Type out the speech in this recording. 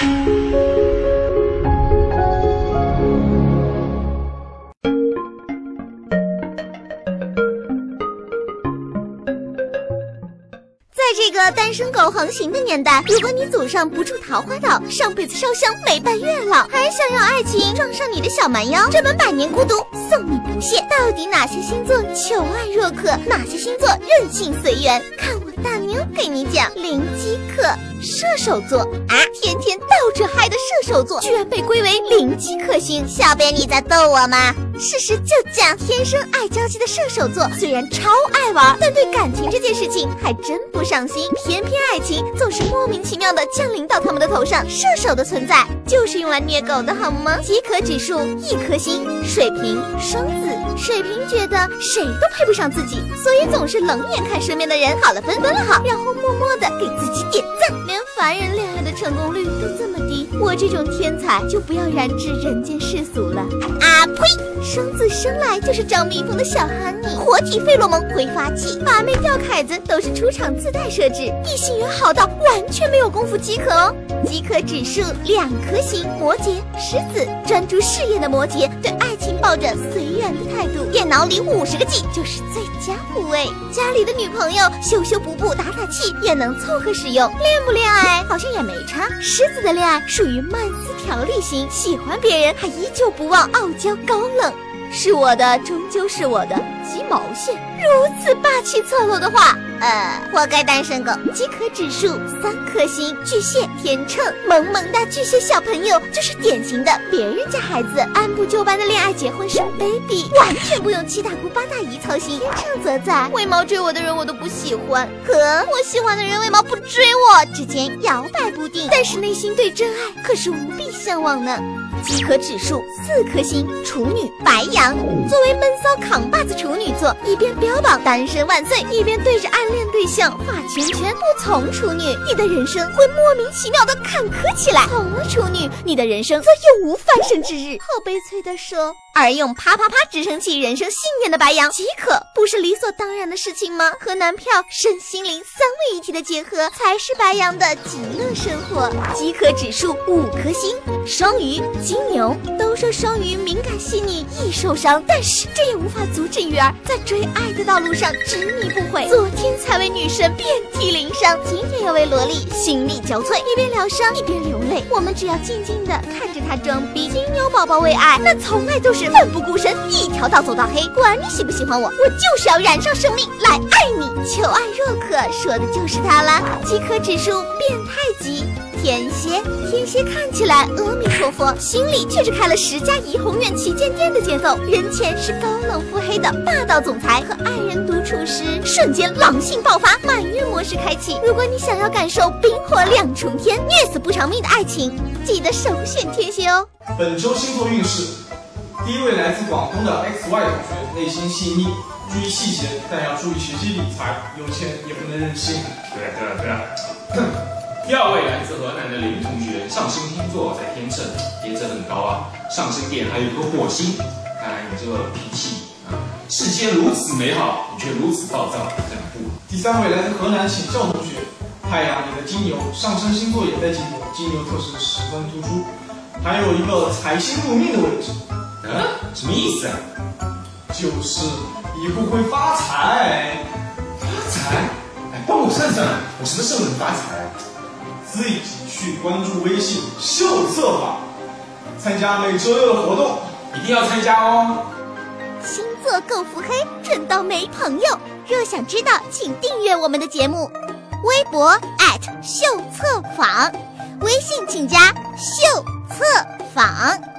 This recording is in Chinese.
在这个单身狗横行的年代，如果你祖上不住桃花岛，上辈子烧香没拜月老，还想要爱情撞上你的小蛮腰，这本百年孤独送你不谢。到底哪些星座求爱若渴，哪些星座任性随缘？看我大妞给你讲。零饥渴，射手座啊，天天倒着嗨的射手座，居然被归为零饥渴星。小编你在逗我吗？事实就讲，天生爱交际的射手座虽然超爱玩，但对感情这件事情还真不上心。偏偏爱情总是莫名其妙的降临到他们的头上。射手的存在就是用来虐狗的好吗？饥渴指数一颗星，水瓶、双子。水瓶觉得谁都配不上自己，所以总是冷眼看身边的人好了分分了好，然后默默的这么低，我这种天才就不要染指人间世俗了。啊呸！双子生来就是招蜜蜂的小哈尼，活体费洛蒙挥发器，把妹吊凯子都是出厂自带设置，异性缘好到完全没有功夫饥渴哦。饥渴指数两颗星，摩羯、狮子，专注事业的摩羯对爱情抱着随的态度，电脑里五十个 G 就是最佳护卫，家里的女朋友修修补补打打气也能凑合使用，恋不恋爱好像也没差。狮子的恋爱属于慢思条理型，喜欢别人还依旧不忘傲娇高冷。是我的，终究是我的，鸡毛线！如此霸气侧漏的话，呃，活该单身狗。饥渴指数三颗星，巨蟹、天秤，萌萌哒巨蟹小朋友就是典型的别人家孩子，按部就班的恋爱结婚生 baby，完全不用七大姑八大姨操心。天秤则在为毛追我的人我都不喜欢，和我喜欢的人为毛不追我之间摇摆不定，但是内心对真爱可是无比向往呢。饥渴指数四颗星，处女、白羊。作为闷骚扛把子处女座，一边标榜单身万岁，一边对着暗恋对象画圈圈。不从处女，你的人生会莫名其妙的坎坷起来；从了处女，你的人生则永无翻身之日。好悲催的说。而用啪啪啪支撑起人生信念的白羊，饥渴不是理所当然的事情吗？和男票、身心灵三位一体的结合，才是白羊的极乐生活。饥渴指数五颗星，双鱼、金牛都说双鱼敏感细腻，易受伤，但是这也无法阻止鱼儿在追爱的道路上执迷不悔。昨天才为女神遍体鳞伤，今天又为萝莉心力交瘁，一边疗伤一边流泪。我们只要静静的看着她装逼。金牛宝宝为爱，那从来都是。奋不顾身，一条道走到黑。管你喜不喜欢我，我就是要燃烧生命来爱你。求爱若渴，说的就是他了。饥渴指数变态级，天蝎。天蝎看起来阿弥陀佛，心里却是开了十家怡红院旗舰店的节奏。人前是高冷腹黑的霸道总裁，和爱人独处时，瞬间狼性爆发，满月模式开启。如果你想要感受冰火两重天、虐死不偿命的爱情，记得首选天蝎哦。本周星座运势。第一位来自广东的 X Y 同学，内心细腻，注意细节，但要注意学习理财，有钱也不能任性。对啊对啊对啊。第二位来自河南的林同学，上升星座在天秤，颜值很高啊，上升点还有一个火星，看来你这个脾气啊，世间如此美好，你却如此暴躁，这样不。第三位来自河南请教同学，太阳你的金牛，上升星座也在金牛，金牛特质十分突出，还有一个财星入命的位置。嗯，什么意思啊？就是以后会发财，发财？哎，帮我算算，我什么时候能发财？自己去关注微信秀策法，参加每周六的活动，一定要参加哦。星座够腹黑，准到没朋友。若想知道，请订阅我们的节目，微博秀策坊，微信请加秀策坊。